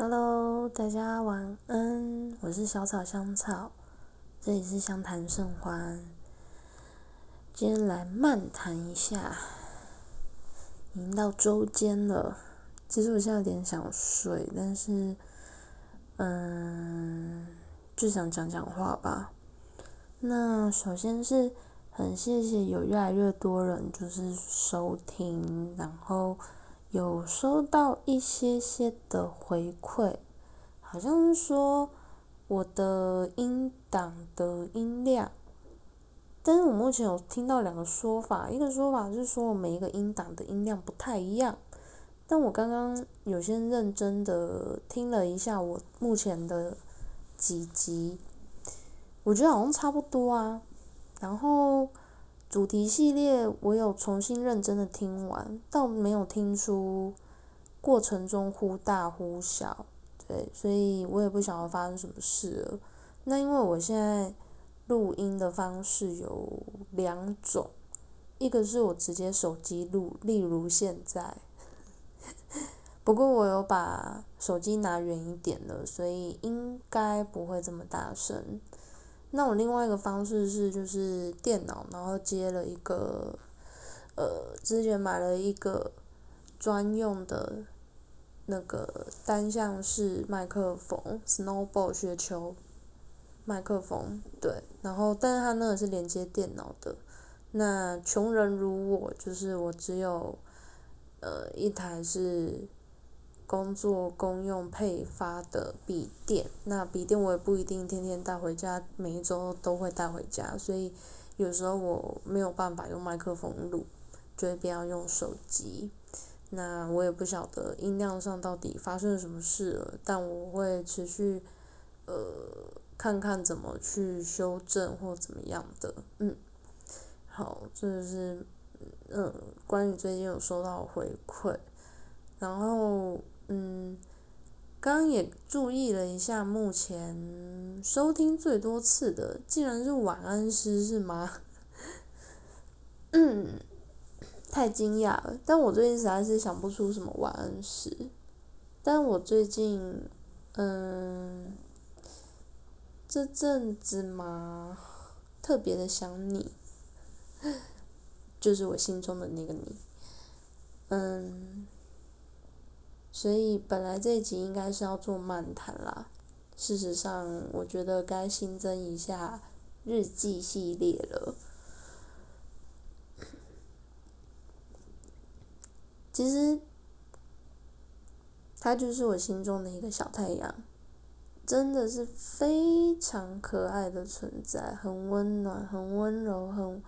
Hello，大家晚安，我是小草香草，这里是相谈甚欢。今天来漫谈一下，已经到周间了。其实我现在有点想睡，但是，嗯，就想讲讲话吧。那首先是很谢谢有越来越多人就是收听，然后。有收到一些些的回馈，好像是说我的音档的音量，但是我目前有听到两个说法，一个说法是说我每一个音档的音量不太一样，但我刚刚有些认真的听了一下我目前的几集，我觉得好像差不多啊，然后。主题系列我有重新认真的听完，倒没有听出过程中忽大忽小，对，所以我也不晓得发生什么事了。那因为我现在录音的方式有两种，一个是我直接手机录，例如现在，不过我有把手机拿远一点了，所以应该不会这么大声。那我另外一个方式是，就是电脑，然后接了一个，呃，之前买了一个专用的那个单向式麦克风，Snowball 雪球麦克风，对，然后但是它那个是连接电脑的。那穷人如我，就是我只有呃一台是。工作公用配发的笔电，那笔电我也不一定天天带回家，每一周都会带回家，所以有时候我没有办法用麦克风录，就会必要用手机。那我也不晓得音量上到底发生了什么事了，但我会持续呃看看怎么去修正或怎么样的。嗯，好，这是嗯关于最近有收到回馈，然后。嗯，刚刚也注意了一下，目前收听最多次的竟然是晚安诗，是吗？嗯，太惊讶了。但我最近实在是想不出什么晚安诗。但我最近，嗯，这阵子嘛，特别的想你，就是我心中的那个你。嗯。所以本来这一集应该是要做漫谈啦，事实上我觉得该新增一下日记系列了。其实，他就是我心中的一个小太阳，真的是非常可爱的存在，很温暖，很温柔，很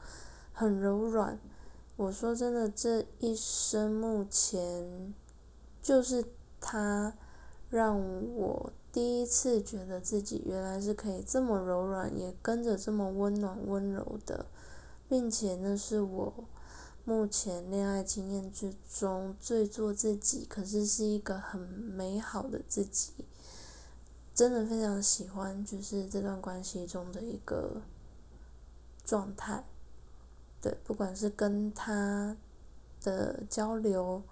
很柔软。我说真的，这一生目前。就是他让我第一次觉得自己原来是可以这么柔软，也跟着这么温暖温柔的，并且那是我目前恋爱经验之中最做自己，可是是一个很美好的自己，真的非常喜欢，就是这段关系中的一个状态，对，不管是跟他的交流。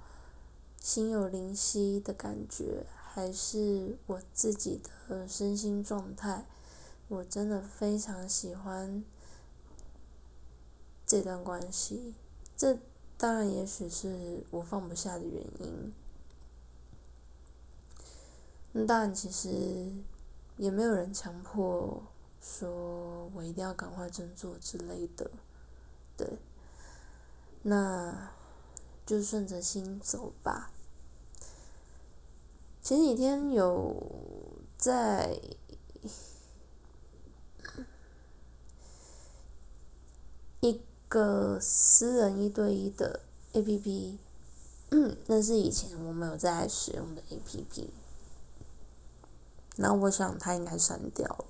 心有灵犀的感觉，还是我自己的身心状态，我真的非常喜欢这段关系。这当然也许是我放不下的原因。那当然，其实也没有人强迫说我一定要赶快振作之类的，对。那。就顺着心走吧。前几天有在一个私人一对一的 A P P，那是以前我没有在使用的 A P P，那我想他应该删掉了，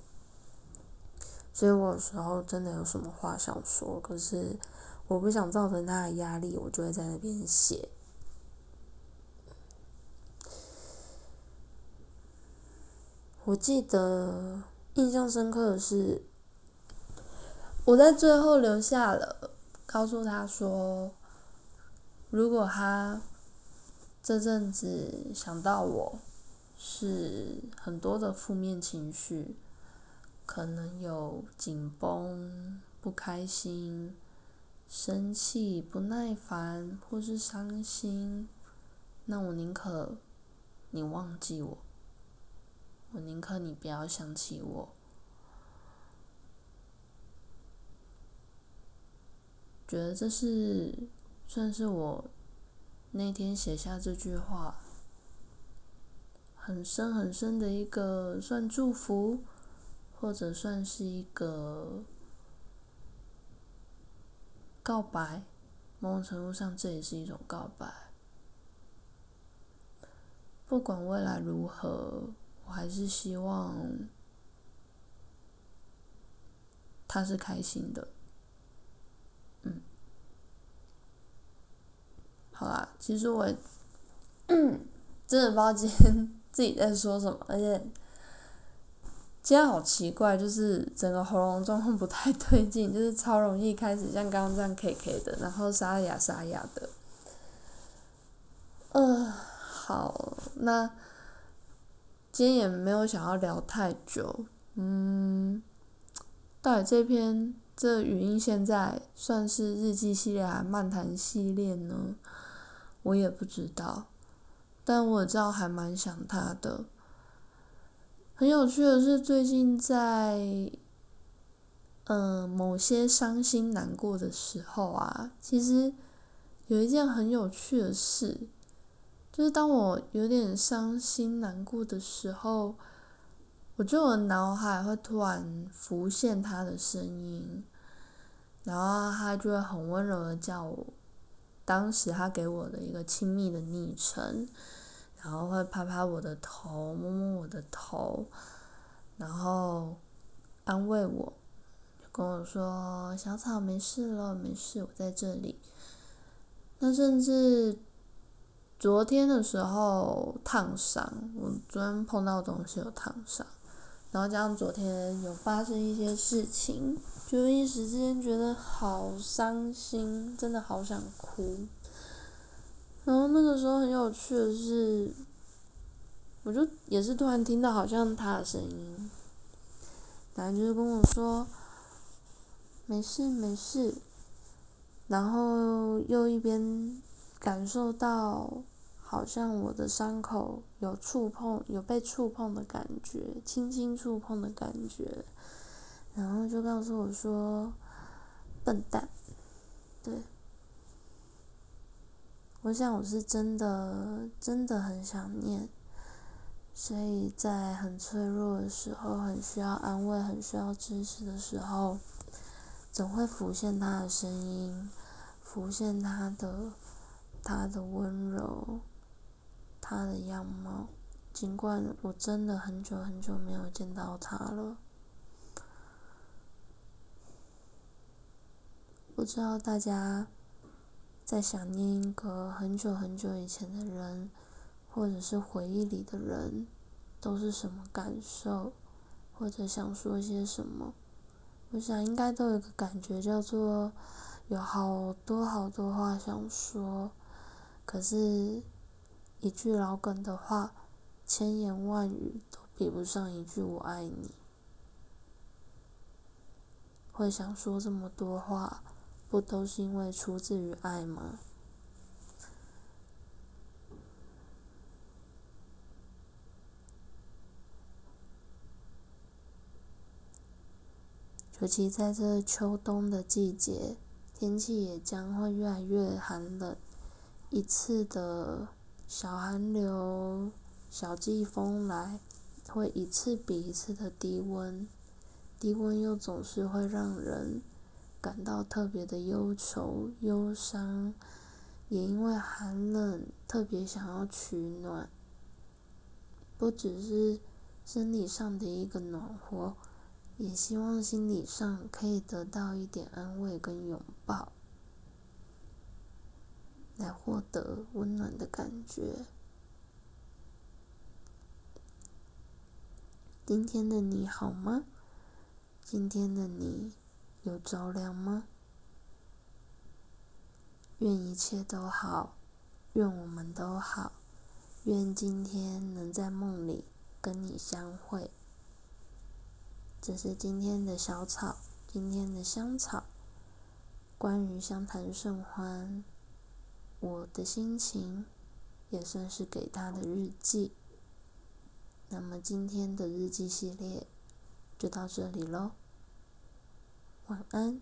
所以我有时候真的有什么话想说，可是。我不想造成他的压力，我就会在那边写。我记得印象深刻的是，我在最后留下了，告诉他说，如果他这阵子想到我，是很多的负面情绪，可能有紧绷、不开心、生气、不耐烦，或是伤心，那我宁可你忘记我，我宁可你不要想起我。觉得这是算是我那天写下这句话很深很深的一个算祝福，或者算是一个告白。某种程度上，这也是一种告白。不管未来如何，我还是希望他是开心的。嗯，好啦，其实我 真的不知道今天 自己在说什么，而且今天好奇怪，就是整个喉咙状况不太对劲，就是超容易开始像刚刚这样 K K 的，然后沙哑沙哑的。嗯，好，那今天也没有想要聊太久，嗯，到底这篇。这语音现在算是日记系列还是漫谈系列呢？我也不知道，但我知道还蛮想他的。很有趣的是，最近在嗯某些伤心难过的时候啊，其实有一件很有趣的事，就是当我有点伤心难过的时候。我就我脑海会突然浮现他的声音，然后他就会很温柔的叫我，当时他给我的一个亲密的昵称，然后会拍拍我的头，摸摸我的头，然后安慰我，跟我说小草没事了，没事，我在这里。那甚至昨天的时候烫伤，我昨天碰到东西有烫伤。然后加上昨天有发生一些事情，就一时之间觉得好伤心，真的好想哭。然后那个时候很有趣的是，我就也是突然听到好像他的声音，反正就是跟我说没事没事，然后又一边感受到。好像我的伤口有触碰，有被触碰的感觉，轻轻触碰的感觉，然后就告诉我说：“笨蛋。”对，我想我是真的，真的很想念，所以在很脆弱的时候，很需要安慰，很需要支持的时候，总会浮现他的声音，浮现他的，他的温柔。他的样貌，尽管我真的很久很久没有见到他了，不知道大家在想念一个很久很久以前的人，或者是回忆里的人，都是什么感受，或者想说些什么？我想应该都有个感觉，叫做有好多好多话想说，可是。一句老梗的话，千言万语都比不上一句“我爱你”。会想说这么多话，不都是因为出自于爱吗？尤其在这秋冬的季节，天气也将会越来越寒冷，一次的。小寒流、小季风来，会一次比一次的低温，低温又总是会让人感到特别的忧愁、忧伤，也因为寒冷特别想要取暖，不只是生理上的一个暖和，也希望心理上可以得到一点安慰跟拥抱。来获得温暖的感觉。今天的你好吗？今天的你有着凉吗？愿一切都好，愿我们都好，愿今天能在梦里跟你相会。这是今天的小草，今天的香草。关于相谈甚欢，我的心情也算是给他的日记。那么今天的日记系列就到这里喽，晚安。